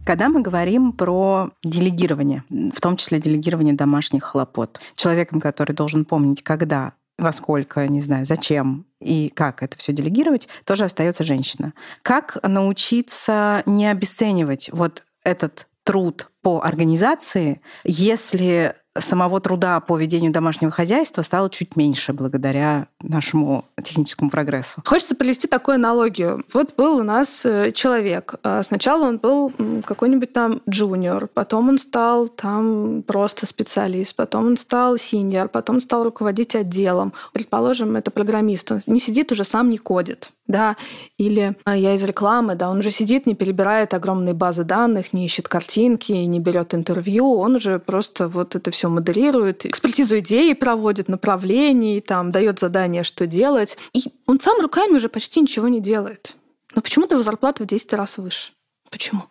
Когда мы говорим про делегирование, в том числе делегирование домашних хлопот, человеком, который должен помнить, когда во сколько, не знаю, зачем и как это все делегировать, тоже остается женщина. Как научиться не обесценивать вот этот труд по организации, если самого труда по ведению домашнего хозяйства стало чуть меньше благодаря нашему техническому прогрессу. Хочется привести такую аналогию. Вот был у нас э, человек. А сначала он был какой-нибудь там джуниор, потом он стал там просто специалист, потом он стал синьор, потом стал руководить отделом. Предположим, это программист. Он не сидит уже сам, не кодит да, или а, я из рекламы, да, он уже сидит, не перебирает огромные базы данных, не ищет картинки, не берет интервью, он уже просто вот это все модерирует, экспертизу идеи проводит, направлений, там, дает задание, что делать. И он сам руками уже почти ничего не делает. Но почему-то его зарплата в 10 раз выше. Почему?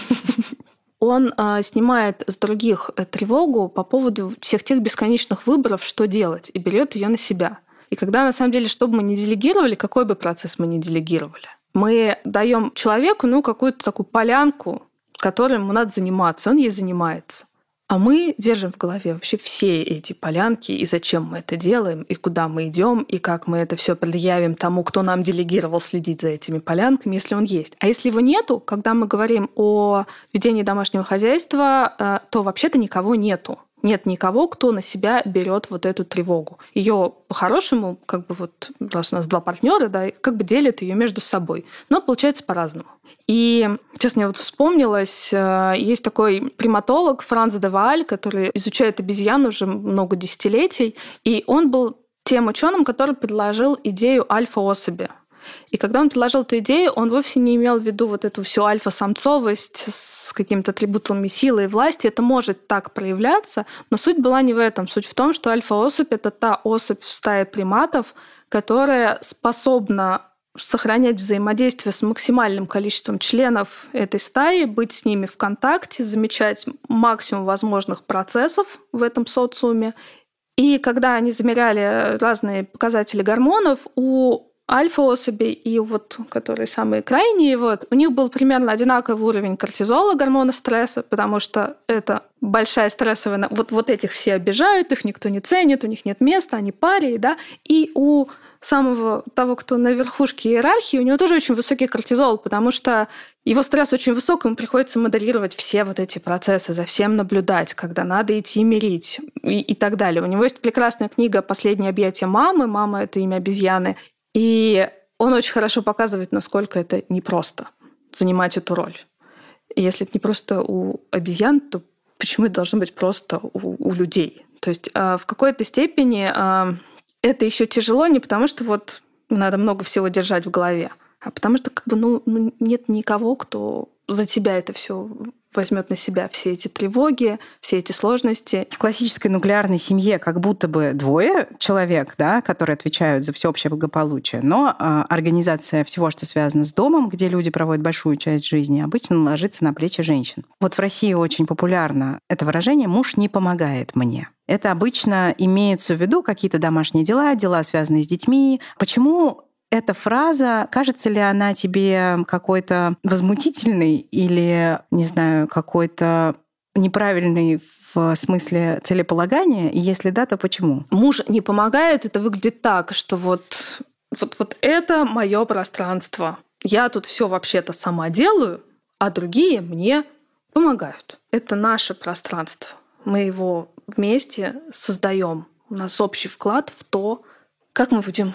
Он а, снимает с других э, тревогу по поводу всех тех бесконечных выборов, что делать, и берет ее на себя. И когда на самом деле, что бы мы ни делегировали, какой бы процесс мы ни делегировали, мы даем человеку ну, какую-то такую полянку, которой ему надо заниматься, он ей занимается. А мы держим в голове вообще все эти полянки, и зачем мы это делаем, и куда мы идем, и как мы это все предъявим тому, кто нам делегировал следить за этими полянками, если он есть. А если его нету, когда мы говорим о ведении домашнего хозяйства, э, то вообще-то никого нету нет никого, кто на себя берет вот эту тревогу. Ее по-хорошему, как бы вот, раз у нас два партнера, да, как бы делят ее между собой. Но получается по-разному. И сейчас мне вот вспомнилось, э, есть такой приматолог Франц де Вааль, который изучает обезьян уже много десятилетий, и он был тем ученым, который предложил идею альфа-особи. И когда он предложил эту идею, он вовсе не имел в виду вот эту всю альфа-самцовость с какими-то атрибутами силы и власти. Это может так проявляться, но суть была не в этом. Суть в том, что альфа-особь — это та особь в стае приматов, которая способна сохранять взаимодействие с максимальным количеством членов этой стаи, быть с ними в контакте, замечать максимум возможных процессов в этом социуме. И когда они замеряли разные показатели гормонов, у альфа-особи и вот, которые самые крайние, вот, у них был примерно одинаковый уровень кортизола, гормона стресса, потому что это большая стрессовая... Вот, вот этих все обижают, их никто не ценит, у них нет места, они парии, да, и у самого того, кто на верхушке иерархии, у него тоже очень высокий кортизол, потому что его стресс очень высок, ему приходится моделировать все вот эти процессы, за всем наблюдать, когда надо идти мирить и, и так далее. У него есть прекрасная книга «Последнее объятие мамы». Мама — это имя обезьяны. И он очень хорошо показывает, насколько это непросто занимать эту роль. И если это не просто у обезьян, то почему это должно быть просто у, у людей? То есть а, в какой-то степени а, это еще тяжело не потому, что вот надо много всего держать в голове, а потому что как бы ну, ну нет никого, кто за тебя это все возьмет на себя все эти тревоги, все эти сложности. В классической нуклеарной семье как будто бы двое человек, да, которые отвечают за всеобщее благополучие, но э, организация всего, что связано с домом, где люди проводят большую часть жизни, обычно ложится на плечи женщин. Вот в России очень популярно это выражение «муж не помогает мне». Это обычно имеются в виду какие-то домашние дела, дела, связанные с детьми. Почему эта фраза, кажется ли она тебе какой-то возмутительной или, не знаю, какой-то неправильный в смысле целеполагания? И если да, то почему? Муж не помогает, это выглядит так, что вот, вот, вот это мое пространство. Я тут все вообще-то сама делаю, а другие мне помогают. Это наше пространство. Мы его вместе создаем. У нас общий вклад в то, как мы будем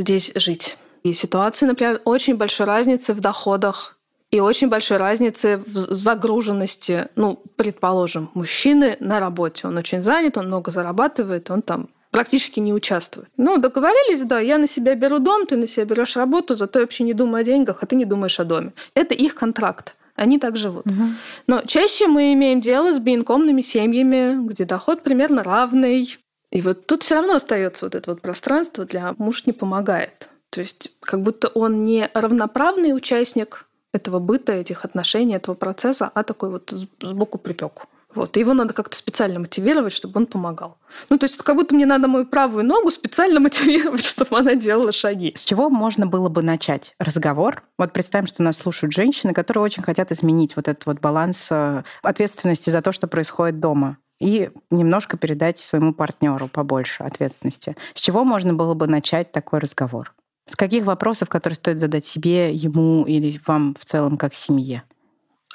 здесь жить. И ситуации, например, очень большой разницы в доходах и очень большой разницы в загруженности. Ну, предположим, мужчины на работе. Он очень занят, он много зарабатывает, он там практически не участвует. Ну, договорились, да, я на себя беру дом, ты на себя берешь работу, зато я вообще не думаю о деньгах, а ты не думаешь о доме. Это их контракт. Они так живут. Угу. Но чаще мы имеем дело с биинкомными семьями, где доход примерно равный, и вот тут все равно остается вот это вот пространство для муж не помогает. То есть как будто он не равноправный участник этого быта, этих отношений, этого процесса, а такой вот сбоку припеку. Вот. И его надо как-то специально мотивировать, чтобы он помогал. Ну, то есть как будто мне надо мою правую ногу специально мотивировать, чтобы она делала шаги. С чего можно было бы начать разговор? Вот представим, что нас слушают женщины, которые очень хотят изменить вот этот вот баланс э, ответственности за то, что происходит дома и немножко передать своему партнеру побольше ответственности. С чего можно было бы начать такой разговор? С каких вопросов, которые стоит задать себе, ему или вам в целом как семье?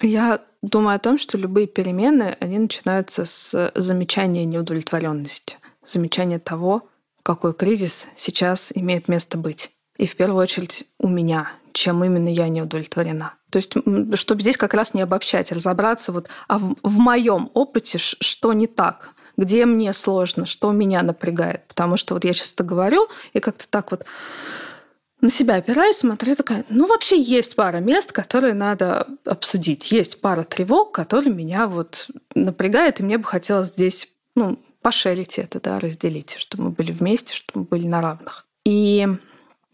Я думаю о том, что любые перемены, они начинаются с замечания неудовлетворенности, замечания того, какой кризис сейчас имеет место быть. И в первую очередь у меня, чем именно я не удовлетворена. То есть, чтобы здесь как раз не обобщать, разобраться вот, а в, в моем опыте что не так, где мне сложно, что меня напрягает. Потому что вот я сейчас это говорю, и как-то так вот на себя опираюсь, смотрю, такая, ну, вообще есть пара мест, которые надо обсудить. Есть пара тревог, которые меня вот напрягают, и мне бы хотелось здесь, ну, пошерить это, да, разделить, чтобы мы были вместе, чтобы мы были на равных. И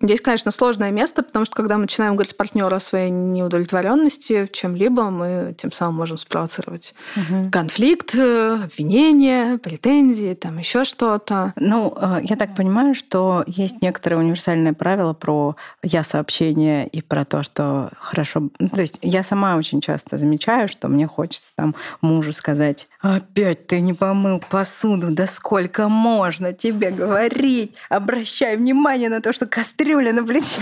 Здесь, конечно, сложное место, потому что когда мы начинаем говорить партнеру о своей неудовлетворенности чем-либо, мы тем самым можем спровоцировать угу. конфликт, обвинения, претензии, там еще что-то. Ну, э, я так понимаю, что есть некоторые универсальные правила про я-сообщение и про то, что хорошо... Ну, то есть я сама очень часто замечаю, что мне хочется там мужу сказать, опять ты не помыл посуду, да сколько можно тебе говорить? Обращай внимание на то, что кастрюля кастрюля на плите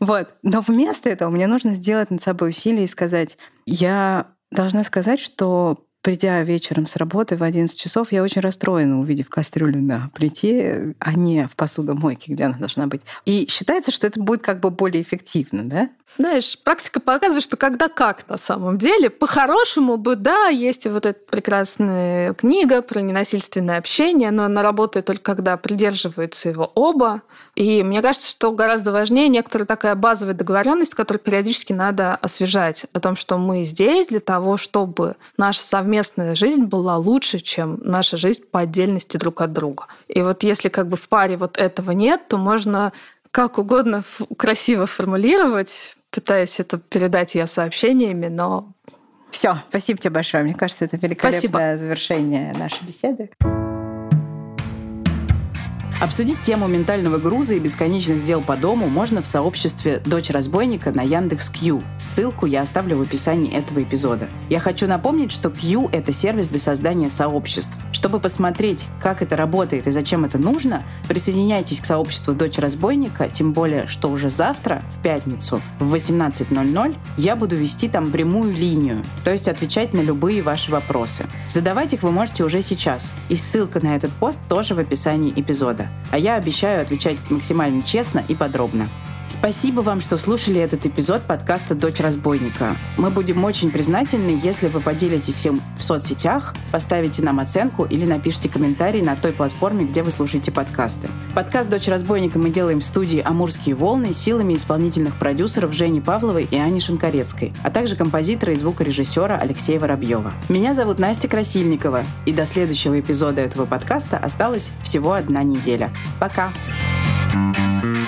Вот. Но вместо этого мне нужно сделать над собой усилие и сказать, я должна сказать, что придя вечером с работы в 11 часов, я очень расстроена, увидев кастрюлю на плите, а не в посудомойке, где она должна быть. И считается, что это будет как бы более эффективно, да? Знаешь, практика показывает, что когда как на самом деле. По-хорошему бы, да, есть вот эта прекрасная книга про ненасильственное общение, но она работает только когда придерживаются его оба. И мне кажется, что гораздо важнее некоторая такая базовая договоренность, которую периодически надо освежать, о том, что мы здесь для того, чтобы наша совместная жизнь была лучше, чем наша жизнь по отдельности друг от друга. И вот если как бы в паре вот этого нет, то можно как угодно красиво формулировать, пытаюсь это передать я сообщениями, но... Все, спасибо тебе большое. Мне кажется, это великолепное спасибо. завершение нашей беседы. Обсудить тему ментального груза и бесконечных дел по дому можно в сообществе «Дочь разбойника» на Яндекс Q. Ссылку я оставлю в описании этого эпизода. Я хочу напомнить, что Q — это сервис для создания сообществ. Чтобы посмотреть, как это работает и зачем это нужно, присоединяйтесь к сообществу «Дочь разбойника», тем более, что уже завтра, в пятницу, в 18.00, я буду вести там прямую линию, то есть отвечать на любые ваши вопросы. Задавать их вы можете уже сейчас, и ссылка на этот пост тоже в описании эпизода. А я обещаю отвечать максимально честно и подробно. Спасибо вам, что слушали этот эпизод подкаста «Дочь разбойника». Мы будем очень признательны, если вы поделитесь им в соцсетях, поставите нам оценку или напишите комментарий на той платформе, где вы слушаете подкасты. Подкаст «Дочь разбойника» мы делаем в студии «Амурские волны» силами исполнительных продюсеров Жени Павловой и Ани Шинкарецкой, а также композитора и звукорежиссера Алексея Воробьева. Меня зовут Настя Красильникова, и до следующего эпизода этого подкаста осталась всего одна неделя. Пока! thank you